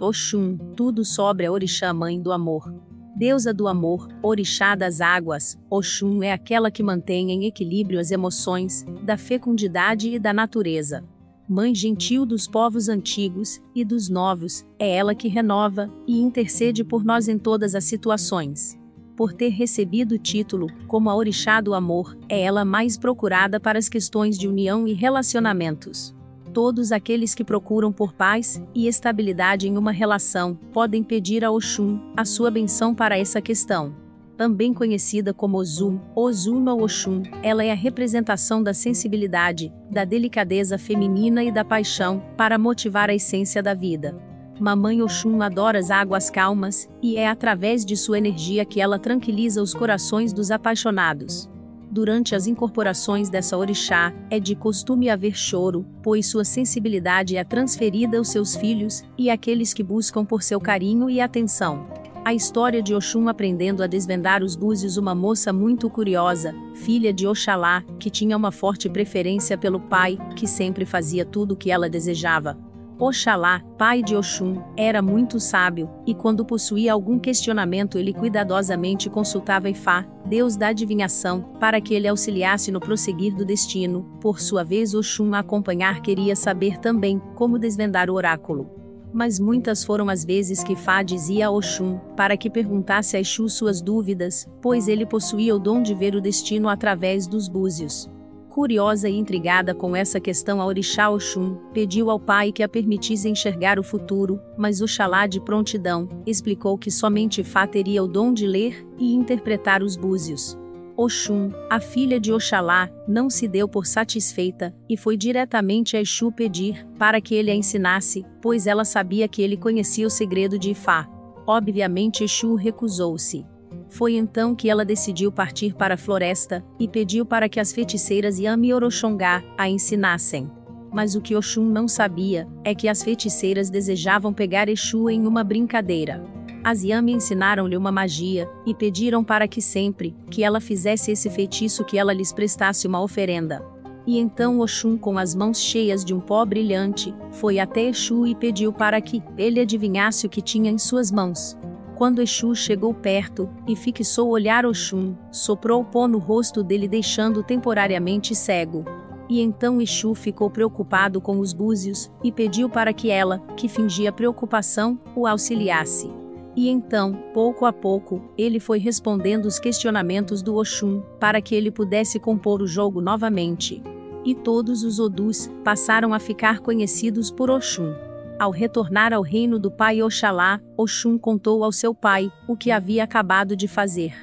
Oxum, tudo sobre a Orixá mãe do amor. Deusa do amor, orixá das águas, Oxum é aquela que mantém em equilíbrio as emoções, da fecundidade e da natureza. Mãe gentil dos povos antigos e dos novos, é ela que renova e intercede por nós em todas as situações. Por ter recebido o título como a orixá do amor, é ela mais procurada para as questões de união e relacionamentos. Todos aqueles que procuram por paz e estabilidade em uma relação podem pedir a Oxum a sua benção para essa questão. Também conhecida como Ozum, Ozuma Oxum, ela é a representação da sensibilidade, da delicadeza feminina e da paixão, para motivar a essência da vida. Mamãe Oxum adora as águas calmas, e é através de sua energia que ela tranquiliza os corações dos apaixonados. Durante as incorporações dessa orixá, é de costume haver choro, pois sua sensibilidade é transferida aos seus filhos e àqueles que buscam por seu carinho e atenção. A história de Oxum aprendendo a desvendar os búzios uma moça muito curiosa, filha de Oxalá, que tinha uma forte preferência pelo pai, que sempre fazia tudo o que ela desejava. Oxalá, pai de Oxum, era muito sábio, e quando possuía algum questionamento ele cuidadosamente consultava Ifá, deus da adivinhação, para que ele auxiliasse no prosseguir do destino. Por sua vez Oxum a acompanhar queria saber também como desvendar o oráculo. Mas muitas foram as vezes que Fá dizia a Oxum, para que perguntasse a Exu suas dúvidas, pois ele possuía o dom de ver o destino através dos búzios. Curiosa e intrigada com essa questão, a Orixá Oxum pediu ao pai que a permitisse enxergar o futuro, mas Oxalá de prontidão explicou que somente Fá teria o dom de ler e interpretar os búzios. Oxum, a filha de Oxalá, não se deu por satisfeita e foi diretamente a Exu pedir para que ele a ensinasse, pois ela sabia que ele conhecia o segredo de Ifá. Obviamente Exu recusou-se. Foi então que ela decidiu partir para a floresta e pediu para que as feiticeiras Yami Oroxongá a ensinassem. Mas o que Oxum não sabia é que as feiticeiras desejavam pegar Exu em uma brincadeira. As Yami ensinaram-lhe uma magia e pediram para que sempre que ela fizesse esse feitiço que ela lhes prestasse uma oferenda. E então Oxum, com as mãos cheias de um pó brilhante, foi até Exu e pediu para que ele adivinhasse o que tinha em suas mãos. Quando Exu chegou perto e fixou o olhar Oxum, soprou o pó no rosto dele deixando-o temporariamente cego. E então Exu ficou preocupado com os búzios e pediu para que ela, que fingia preocupação, o auxiliasse. E então, pouco a pouco, ele foi respondendo os questionamentos do Oxum, para que ele pudesse compor o jogo novamente. E todos os Odus passaram a ficar conhecidos por Oxum. Ao retornar ao reino do pai Oxalá, Oxum contou ao seu pai o que havia acabado de fazer.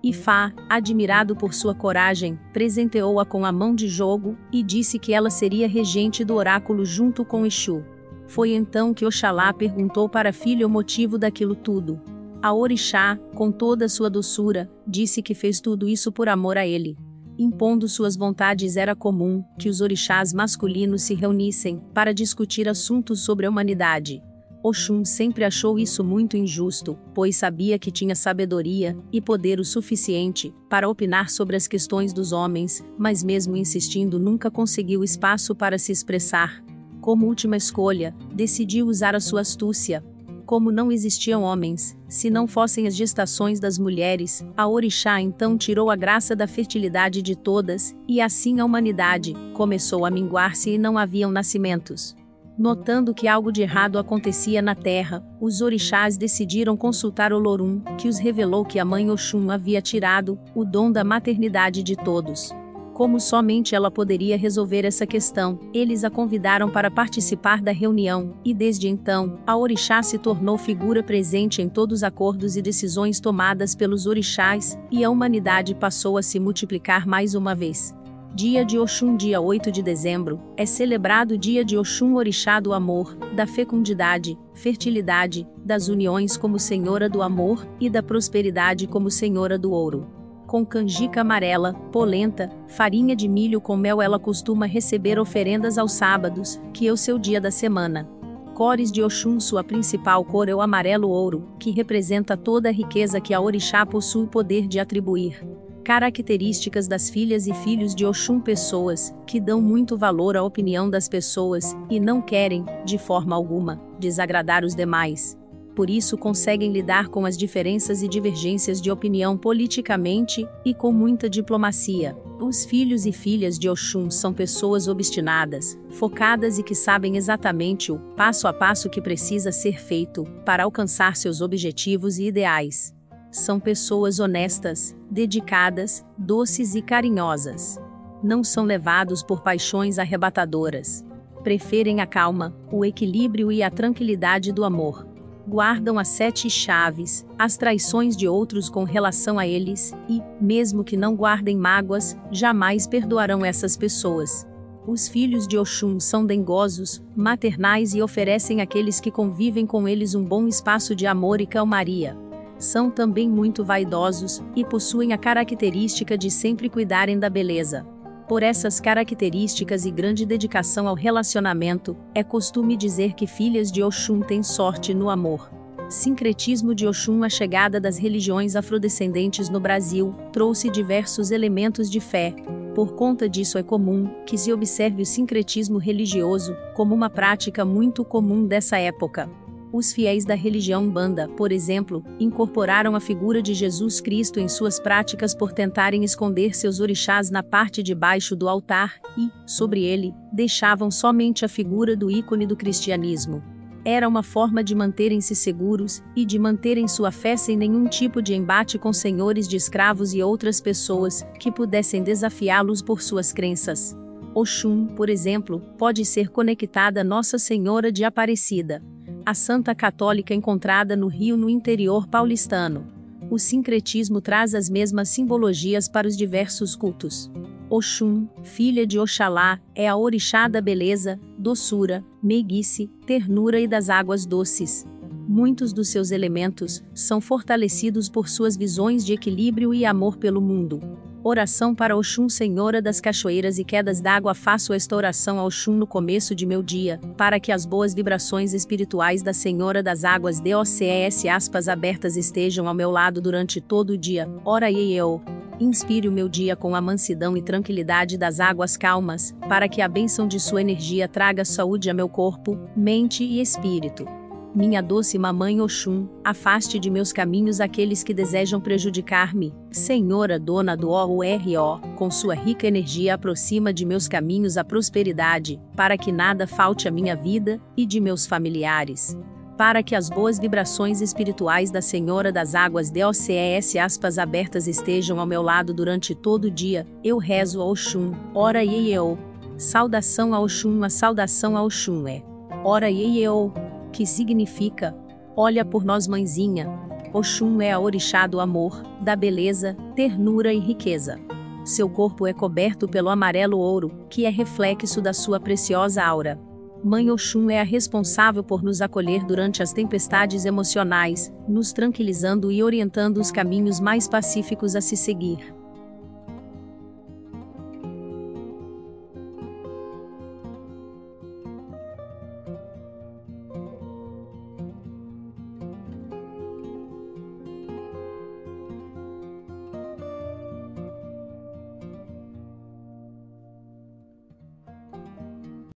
Ifá, admirado por sua coragem, presenteou-a com a mão de jogo e disse que ela seria regente do oráculo junto com Exu. Foi então que Oxalá perguntou para a filha o motivo daquilo tudo. A orixá, com toda sua doçura, disse que fez tudo isso por amor a ele impondo suas vontades era comum que os orixás masculinos se reunissem para discutir assuntos sobre a humanidade. Oxum sempre achou isso muito injusto, pois sabia que tinha sabedoria e poder o suficiente para opinar sobre as questões dos homens, mas mesmo insistindo nunca conseguiu espaço para se expressar. Como última escolha, decidiu usar a sua astúcia, como não existiam homens, se não fossem as gestações das mulheres, a orixá então tirou a graça da fertilidade de todas, e assim a humanidade começou a minguar-se e não haviam nascimentos. Notando que algo de errado acontecia na terra, os orixás decidiram consultar Olorum, que os revelou que a mãe Oxum havia tirado o dom da maternidade de todos. Como somente ela poderia resolver essa questão, eles a convidaram para participar da reunião, e desde então, a orixá se tornou figura presente em todos os acordos e decisões tomadas pelos orixás, e a humanidade passou a se multiplicar mais uma vez. Dia de Oxum, dia 8 de dezembro, é celebrado o Dia de Oxum Orixá do Amor, da fecundidade, fertilidade, das uniões como Senhora do Amor e da prosperidade como Senhora do Ouro com canjica amarela, polenta, farinha de milho com mel. Ela costuma receber oferendas aos sábados, que é o seu dia da semana. Cores de Oxum, sua principal cor é o amarelo ouro, que representa toda a riqueza que a orixá possui o poder de atribuir. Características das filhas e filhos de Oxum pessoas que dão muito valor à opinião das pessoas e não querem, de forma alguma, desagradar os demais. Por isso conseguem lidar com as diferenças e divergências de opinião politicamente e com muita diplomacia. Os filhos e filhas de Oxum são pessoas obstinadas, focadas e que sabem exatamente o passo a passo que precisa ser feito para alcançar seus objetivos e ideais. São pessoas honestas, dedicadas, doces e carinhosas. Não são levados por paixões arrebatadoras. Preferem a calma, o equilíbrio e a tranquilidade do amor. Guardam as sete chaves, as traições de outros com relação a eles, e, mesmo que não guardem mágoas, jamais perdoarão essas pessoas. Os filhos de Oxum são dengosos, maternais e oferecem àqueles que convivem com eles um bom espaço de amor e calmaria são também muito vaidosos e possuem a característica de sempre cuidarem da beleza. Por essas características e grande dedicação ao relacionamento, é costume dizer que filhas de Oxum têm sorte no amor. Sincretismo de Oxum A chegada das religiões afrodescendentes no Brasil trouxe diversos elementos de fé. Por conta disso, é comum que se observe o sincretismo religioso como uma prática muito comum dessa época. Os fiéis da religião Banda, por exemplo, incorporaram a figura de Jesus Cristo em suas práticas por tentarem esconder seus orixás na parte de baixo do altar e, sobre ele, deixavam somente a figura do ícone do cristianismo. Era uma forma de manterem-se seguros e de manterem sua fé sem nenhum tipo de embate com senhores de escravos e outras pessoas que pudessem desafiá-los por suas crenças. Oxum, por exemplo, pode ser conectada a Nossa Senhora de Aparecida a Santa Católica encontrada no Rio no interior paulistano. O sincretismo traz as mesmas simbologias para os diversos cultos. Oxum, filha de Oxalá, é a orixá da beleza, doçura, meiguice, ternura e das águas doces. Muitos dos seus elementos são fortalecidos por suas visões de equilíbrio e amor pelo mundo. Oração para Oxum Senhora das Cachoeiras e Quedas d'Água Faço esta oração ao Oxum no começo de meu dia, para que as boas vibrações espirituais da Senhora das Águas DOCES aspas abertas estejam ao meu lado durante todo o dia. Ora e eu. Inspire o meu dia com a mansidão e tranquilidade das águas calmas, para que a bênção de sua energia traga saúde a meu corpo, mente e espírito. Minha doce mamãe Oxum, afaste de meus caminhos aqueles que desejam prejudicar-me. Senhora dona do OURO, com sua rica energia aproxima de meus caminhos a prosperidade, para que nada falte à minha vida e de meus familiares. Para que as boas vibrações espirituais da Senhora das Águas DOCES aspas abertas estejam ao meu lado durante todo o dia, eu rezo a Oxum, ora e eu. Saudação a Oxum, a saudação a Oxum é. Ora e eu que significa: Olha por nós, mãezinha. Oxum é a orixá do amor, da beleza, ternura e riqueza. Seu corpo é coberto pelo amarelo ouro, que é reflexo da sua preciosa aura. Mãe Oxum é a responsável por nos acolher durante as tempestades emocionais, nos tranquilizando e orientando os caminhos mais pacíficos a se seguir.